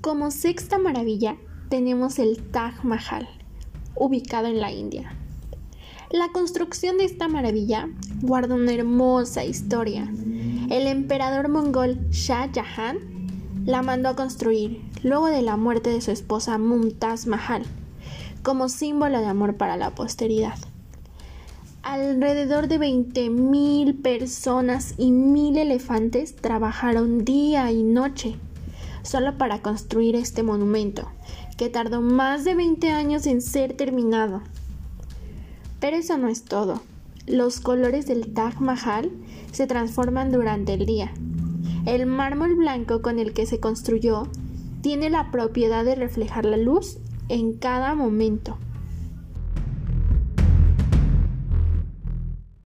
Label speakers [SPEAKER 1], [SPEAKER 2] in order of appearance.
[SPEAKER 1] Como sexta maravilla tenemos el Taj Mahal, ubicado en la India. La construcción de esta maravilla guarda una hermosa historia. El emperador mongol Shah Jahan la mandó a construir luego de la muerte de su esposa Mumtaz Mahal, como símbolo de amor para la posteridad. Alrededor de 20.000 personas y mil elefantes trabajaron día y noche solo para construir este monumento, que tardó más de 20 años en ser terminado. Pero eso no es todo. Los colores del Taj Mahal se transforman durante el día. El mármol blanco con el que se construyó tiene la propiedad de reflejar la luz en cada momento.